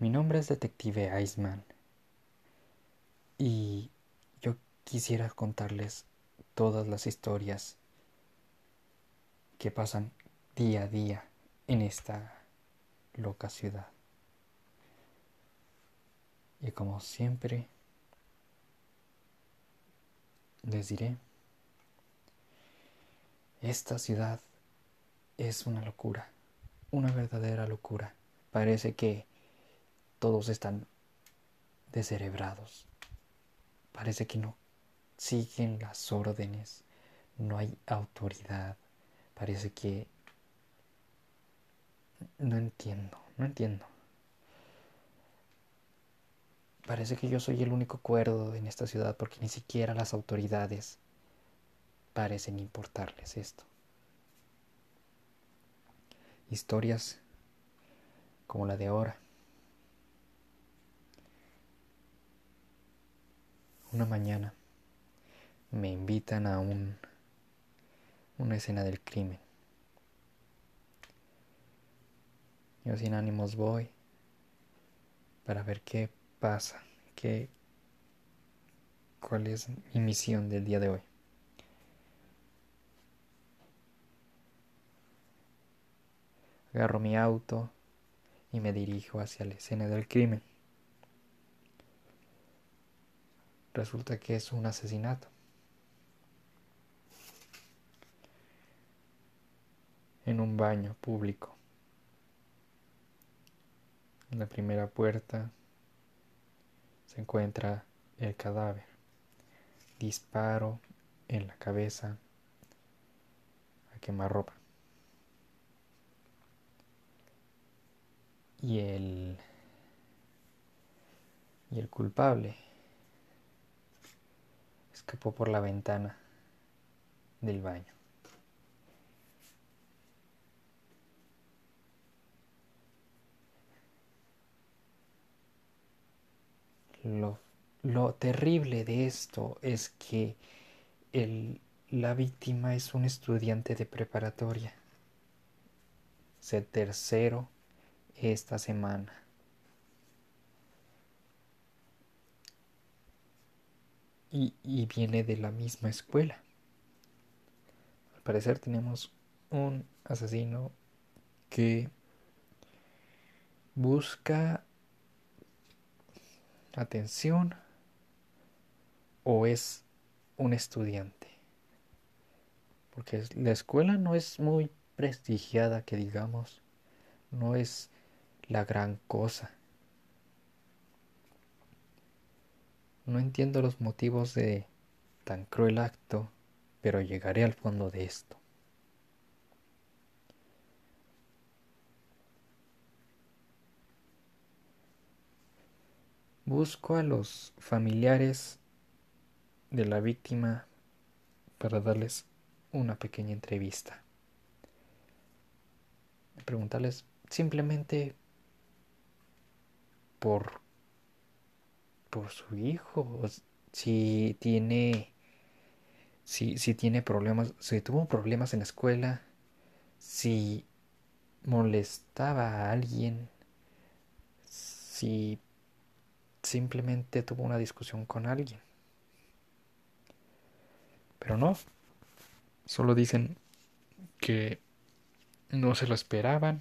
Mi nombre es Detective Iceman y yo quisiera contarles todas las historias que pasan día a día en esta loca ciudad. Y como siempre, les diré, esta ciudad es una locura, una verdadera locura. Parece que todos están descerebrados. Parece que no siguen las órdenes, no hay autoridad. Parece que... No entiendo, no entiendo. Parece que yo soy el único cuerdo en esta ciudad porque ni siquiera las autoridades parecen importarles esto. Historias como la de ahora Una mañana me invitan a un, una escena del crimen. Yo sin ánimos voy para ver qué pasa, qué, cuál es mi misión del día de hoy. Agarro mi auto y me dirijo hacia la escena del crimen. Resulta que es un asesinato. En un baño público. En la primera puerta se encuentra el cadáver. Disparo en la cabeza a quemarropa. Y el y el culpable escapó por la ventana del baño. Lo, terrible de esto es que la víctima es un estudiante de preparatoria. Se tercero esta semana. Y, viene de la misma escuela. Al parecer tenemos un asesino que busca atención o es un estudiante. Porque la escuela no es muy prestigiada, que digamos, no es la gran cosa. No entiendo los motivos de tan cruel acto, pero llegaré al fondo de esto. Busco a los familiares de la víctima para darles una pequeña entrevista. Preguntarles simplemente por por su hijo, si tiene, si, si tiene problemas, si tuvo problemas en la escuela, si molestaba a alguien, si simplemente tuvo una discusión con alguien. Pero no, solo dicen que no se lo esperaban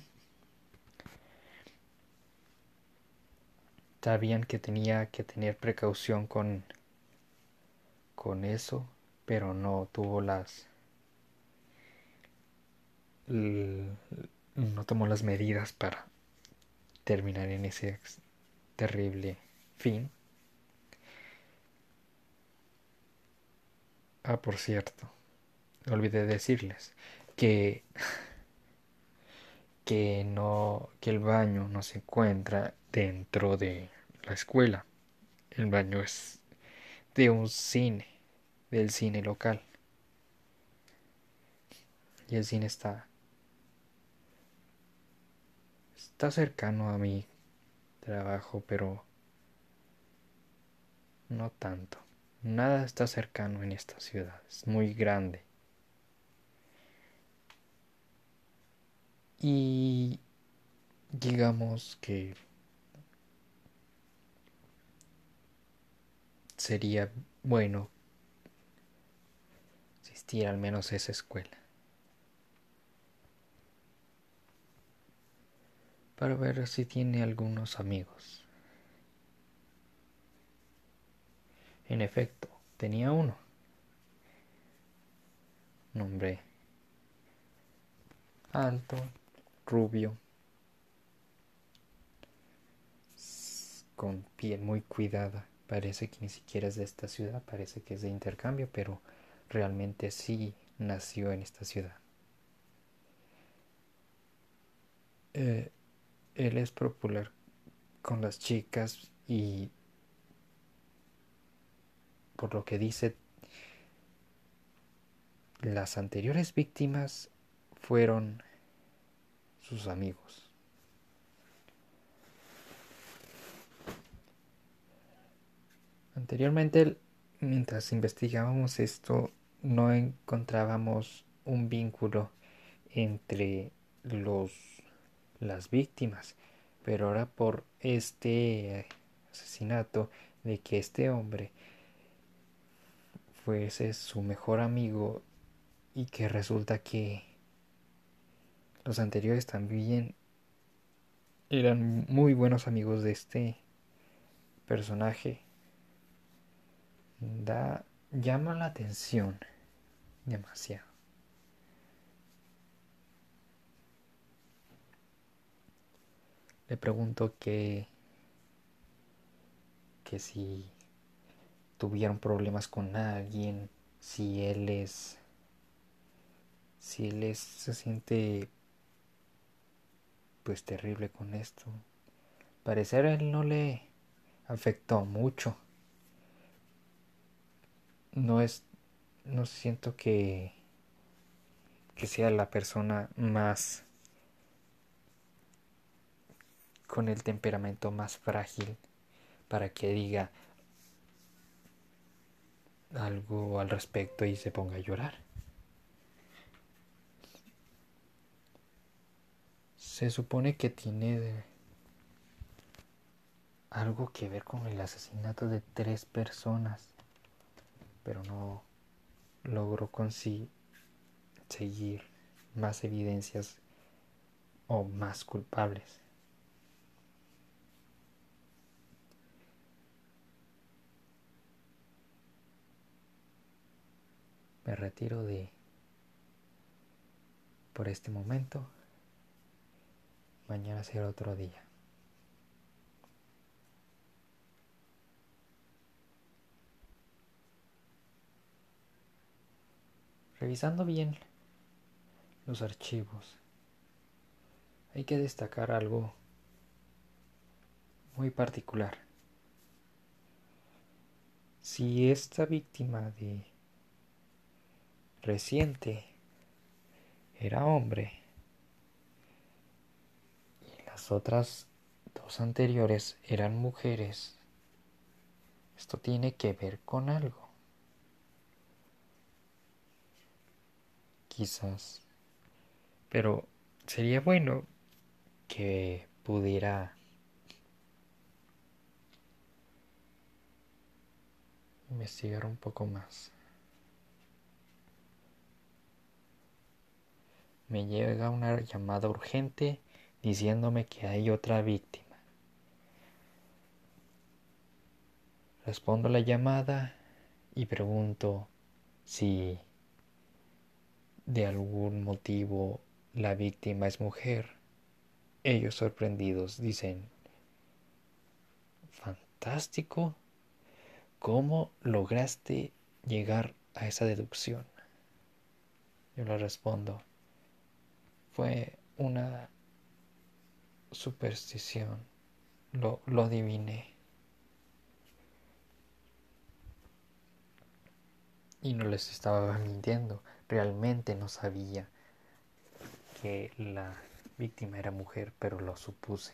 sabían que tenía que tener precaución con con eso pero no tuvo las no tomó las medidas para terminar en ese terrible fin. Ah por cierto olvidé decirles que que no que el baño no se encuentra dentro de la escuela. El baño es de un cine, del cine local. Y el cine está está cercano a mi trabajo, pero no tanto. Nada está cercano en esta ciudad, es muy grande. Y digamos que sería bueno existir al menos esa escuela. Para ver si tiene algunos amigos. En efecto, tenía uno. Nombre alto, rubio, con piel muy cuidada. Parece que ni siquiera es de esta ciudad, parece que es de intercambio, pero realmente sí nació en esta ciudad. Eh, él es popular con las chicas y por lo que dice las anteriores víctimas fueron sus amigos. Anteriormente, mientras investigábamos esto, no encontrábamos un vínculo entre los las víctimas, pero ahora por este asesinato de que este hombre fuese su mejor amigo y que resulta que los anteriores también eran muy buenos amigos de este personaje da llama la atención demasiado. Le pregunto que que si tuvieron problemas con alguien, si él es si él es, se siente pues terrible con esto. Parecer a él no le afectó mucho no es no siento que que sea la persona más con el temperamento más frágil para que diga algo al respecto y se ponga a llorar. Se supone que tiene algo que ver con el asesinato de tres personas pero no logro conseguir más evidencias o más culpables. Me retiro de por este momento. Mañana será otro día. Revisando bien los archivos, hay que destacar algo muy particular. Si esta víctima de reciente era hombre y las otras dos anteriores eran mujeres, esto tiene que ver con algo. Quizás. Pero sería bueno que pudiera investigar un poco más. Me llega una llamada urgente diciéndome que hay otra víctima. Respondo la llamada y pregunto si de algún motivo la víctima es mujer. Ellos sorprendidos dicen, fantástico, ¿cómo lograste llegar a esa deducción? Yo le respondo, fue una superstición, lo, lo adiviné. Y no les estaba mintiendo realmente no sabía que la víctima era mujer, pero lo supuse.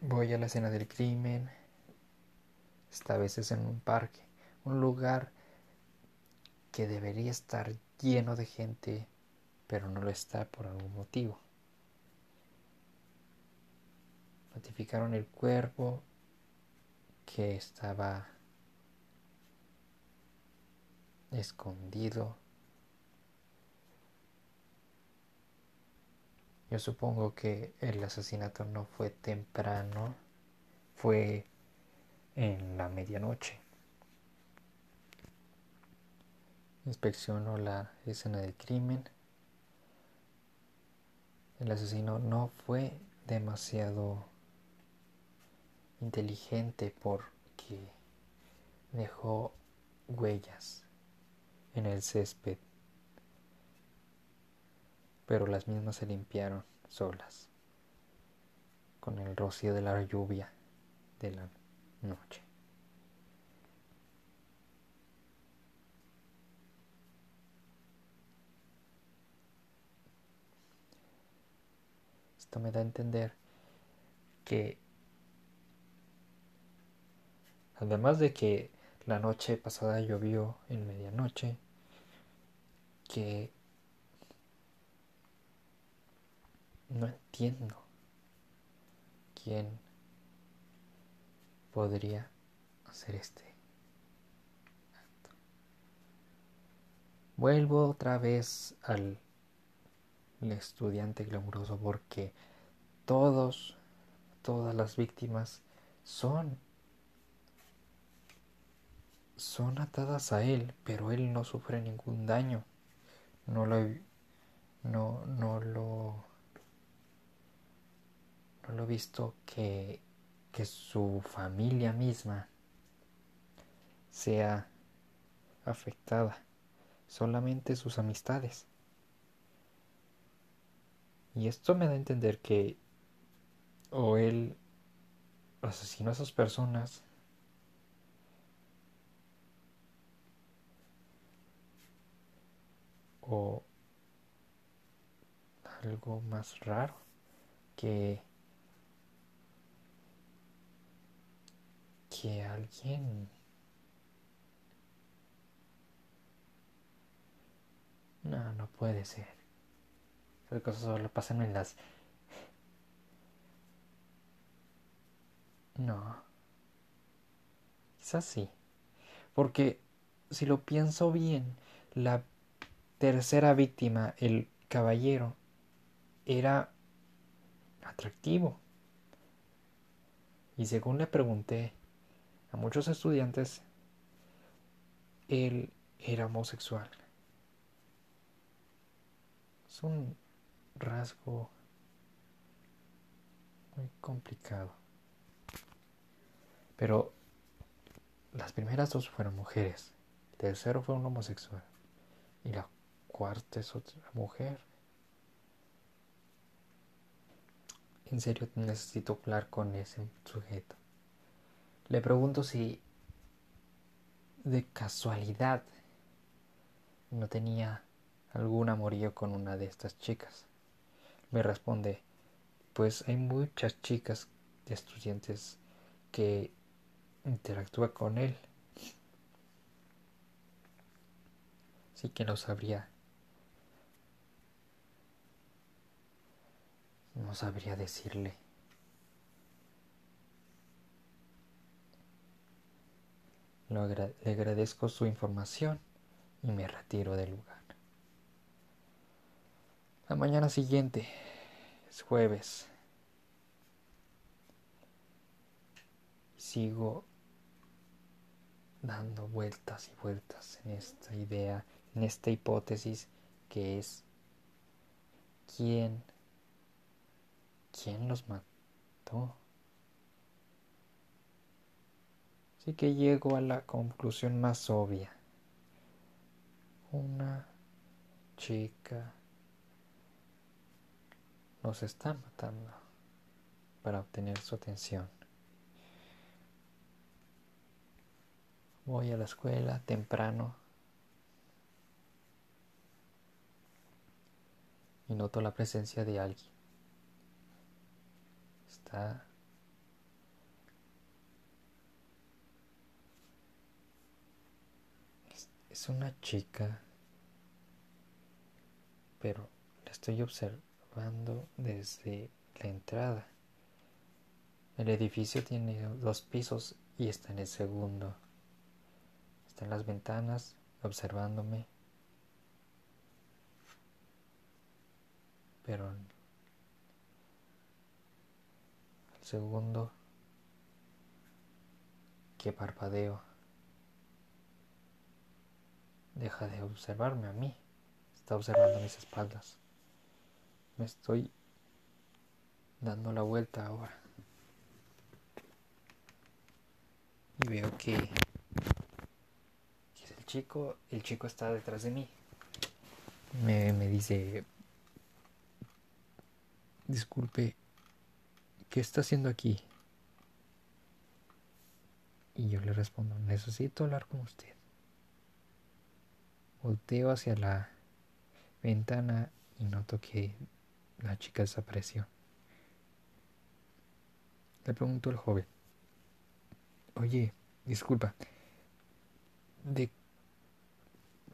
Voy a la escena del crimen. Esta vez es en un parque, un lugar que debería estar lleno de gente, pero no lo está por algún motivo. Notificaron el cuerpo que estaba escondido. Yo supongo que el asesinato no fue temprano, fue en la medianoche. Inspeccionó la escena del crimen. El asesino no fue demasiado inteligente porque dejó huellas en el césped, pero las mismas se limpiaron solas con el rocío de la lluvia de la noche. Esto me da a entender que además de que la noche pasada llovió en medianoche, que no entiendo quién podría hacer este acto. Vuelvo otra vez al estudiante glamuroso porque todos, todas las víctimas son son atadas a él, pero él no sufre ningún daño. No lo no no lo no lo he visto que que su familia misma sea afectada, solamente sus amistades. Y esto me da a entender que o él asesinó a esas personas o algo más raro que que alguien no no puede ser. Esas cosas solo pasan en las no. Quizás sí. Porque si lo pienso bien la tercera víctima el caballero era atractivo y según le pregunté a muchos estudiantes, él era homosexual. Es un rasgo muy complicado. Pero las primeras dos fueron mujeres. El tercero fue un homosexual. Y la cuarta es otra mujer. En serio necesito hablar con ese sujeto. Le pregunto si de casualidad no tenía algún amorío con una de estas chicas. Me responde, pues hay muchas chicas de estudiantes que interactúan con él. Así que no sabría. No sabría decirle. le agradezco su información y me retiro del lugar. La mañana siguiente es jueves. Sigo dando vueltas y vueltas en esta idea, en esta hipótesis que es quién, quién los mató. Así que llego a la conclusión más obvia. Una chica nos está matando para obtener su atención. Voy a la escuela temprano y noto la presencia de alguien. Es una chica, pero la estoy observando desde la entrada. El edificio tiene dos pisos y está en el segundo. Está en las ventanas observándome. Pero el segundo que parpadeo deja de observarme a mí. Está observando mis espaldas. Me estoy dando la vuelta ahora. Y veo que, es el chico. El chico está detrás de mí. Me, me dice, disculpe, ¿qué está haciendo aquí? Y yo le respondo, necesito hablar con usted. Volteo hacia la ventana y noto que la chica desapareció. Le pregunto al joven, oye, disculpa, de...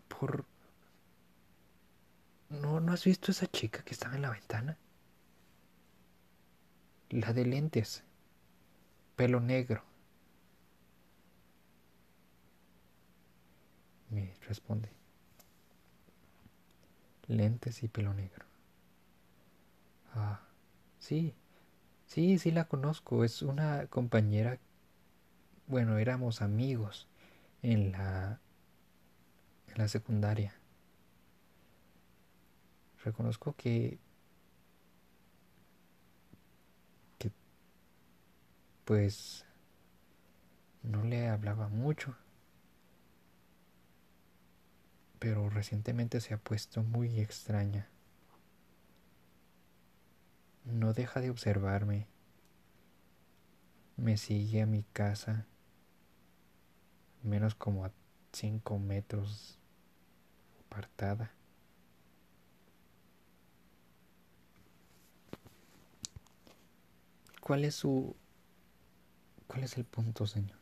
por... ¿No, ¿No has visto esa chica que estaba en la ventana? La de lentes, pelo negro. Me responde, lentes y pelo negro. Ah, sí, sí, sí la conozco. Es una compañera. Bueno, éramos amigos en la en la secundaria. Reconozco que pues no le hablaba mucho pero recientemente se ha puesto muy extraña. No deja de observarme. Me sigue a mi casa, menos como a cinco metros apartada. ¿Cuál es su... ¿Cuál es el punto, señor?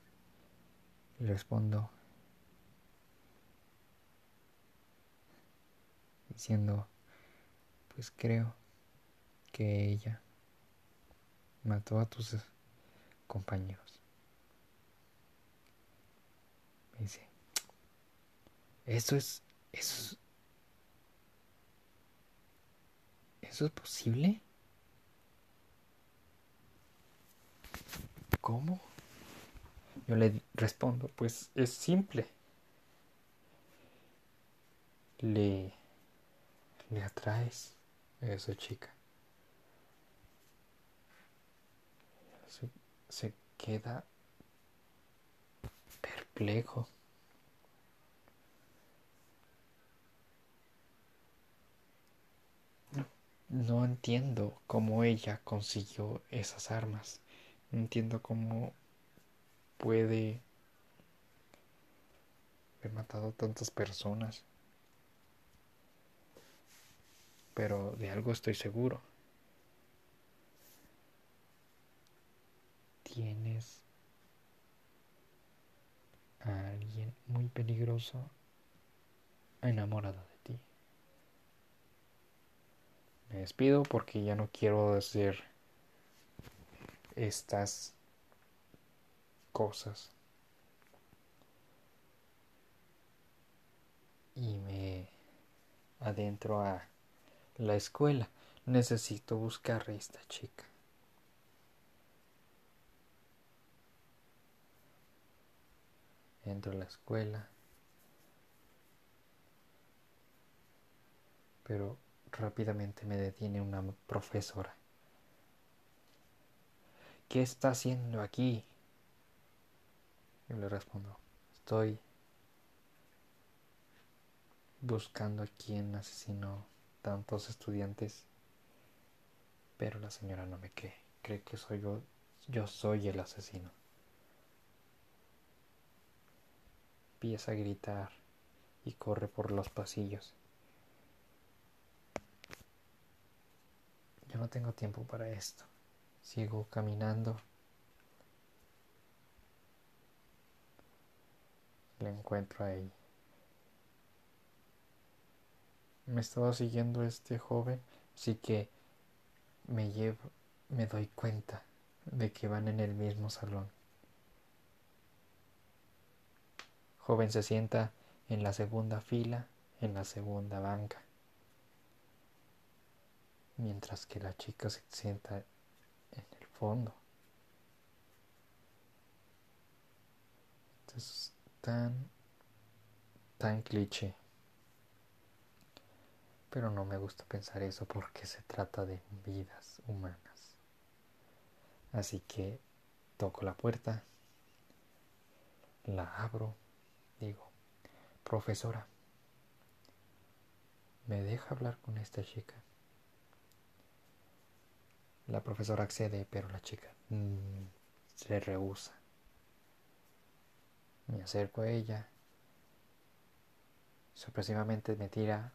Le respondo, diciendo, pues creo que ella mató a tus compañeros. Me dice, ¿eso es, eso, eso es posible? ¿Cómo? Yo le respondo, pues es simple. Le le atraes a esa chica. Se, se queda perplejo. No entiendo cómo ella consiguió esas armas. Entiendo cómo puede haber matado a tantas personas. pero de algo estoy seguro. Tienes a alguien muy peligroso enamorado de ti. Me despido porque ya no quiero decir estas cosas. Y me adentro a la escuela. Necesito buscar a esta chica. Entro a la escuela. Pero rápidamente me detiene una profesora. ¿Qué está haciendo aquí? Yo le respondo, estoy buscando a quien asesinó tantos estudiantes, pero la señora no me cree, cree que soy yo, yo soy el asesino. Empieza a gritar y corre por los pasillos. Yo no tengo tiempo para esto. Sigo caminando. Le encuentro ahí me estaba siguiendo este joven, así que me llevo, me doy cuenta de que van en el mismo salón. joven se sienta en la segunda fila, en la segunda banca, mientras que la chica se sienta fondo. Es tan, tan cliché. Pero no me gusta pensar eso porque se trata de vidas humanas. Así que toco la puerta, la abro, digo, profesora, ¿me deja hablar con esta chica? La profesora accede, pero la chica mm, se rehúsa. Me acerco a ella. Sorpresivamente me tira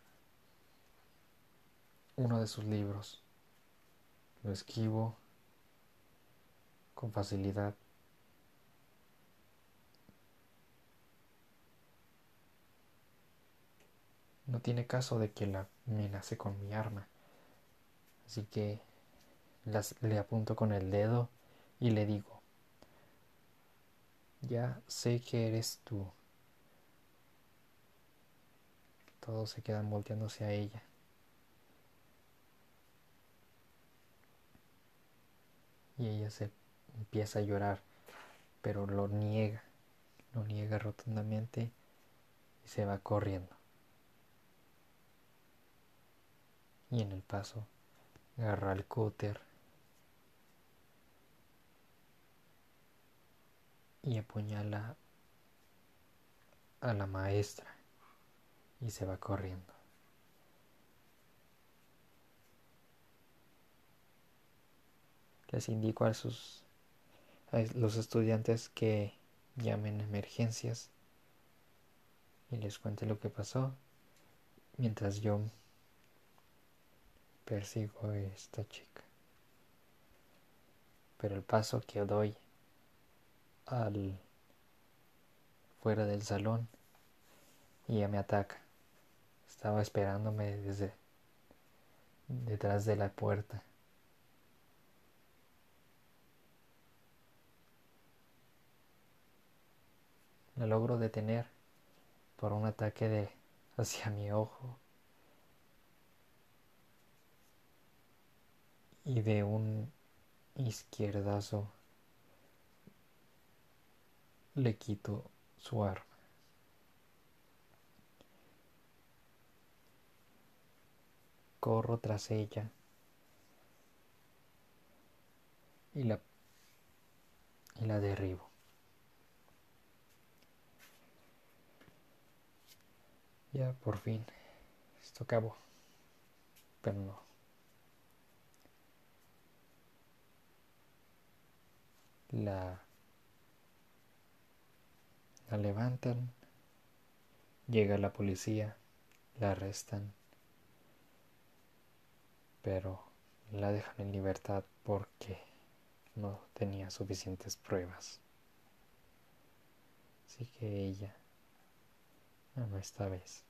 uno de sus libros. Lo esquivo con facilidad. No tiene caso de que la amenace con mi arma. Así que le apunto con el dedo y le digo, ya sé que eres tú. Todos se quedan volteándose a ella. Y ella se empieza a llorar, pero lo niega, lo niega rotundamente y se va corriendo. Y en el paso agarra el cúter y apuñala a la maestra y se va corriendo. Les indico a sus los estudiantes que llamen emergencias y les cuente lo que pasó mientras yo persigo a esta chica. Pero el paso que doy al fuera del salón y ella me ataca. Estaba esperándome desde detrás de la puerta. La logro detener por un ataque de hacia mi ojo y de un izquierdazo le quito su arma. Corro tras ella y la, y la derribo. Ya por fin, esto acabó, pero no. La, la levantan, llega la policía, la arrestan, pero la dejan en libertad porque no tenía suficientes pruebas. Así que ella no esta vez.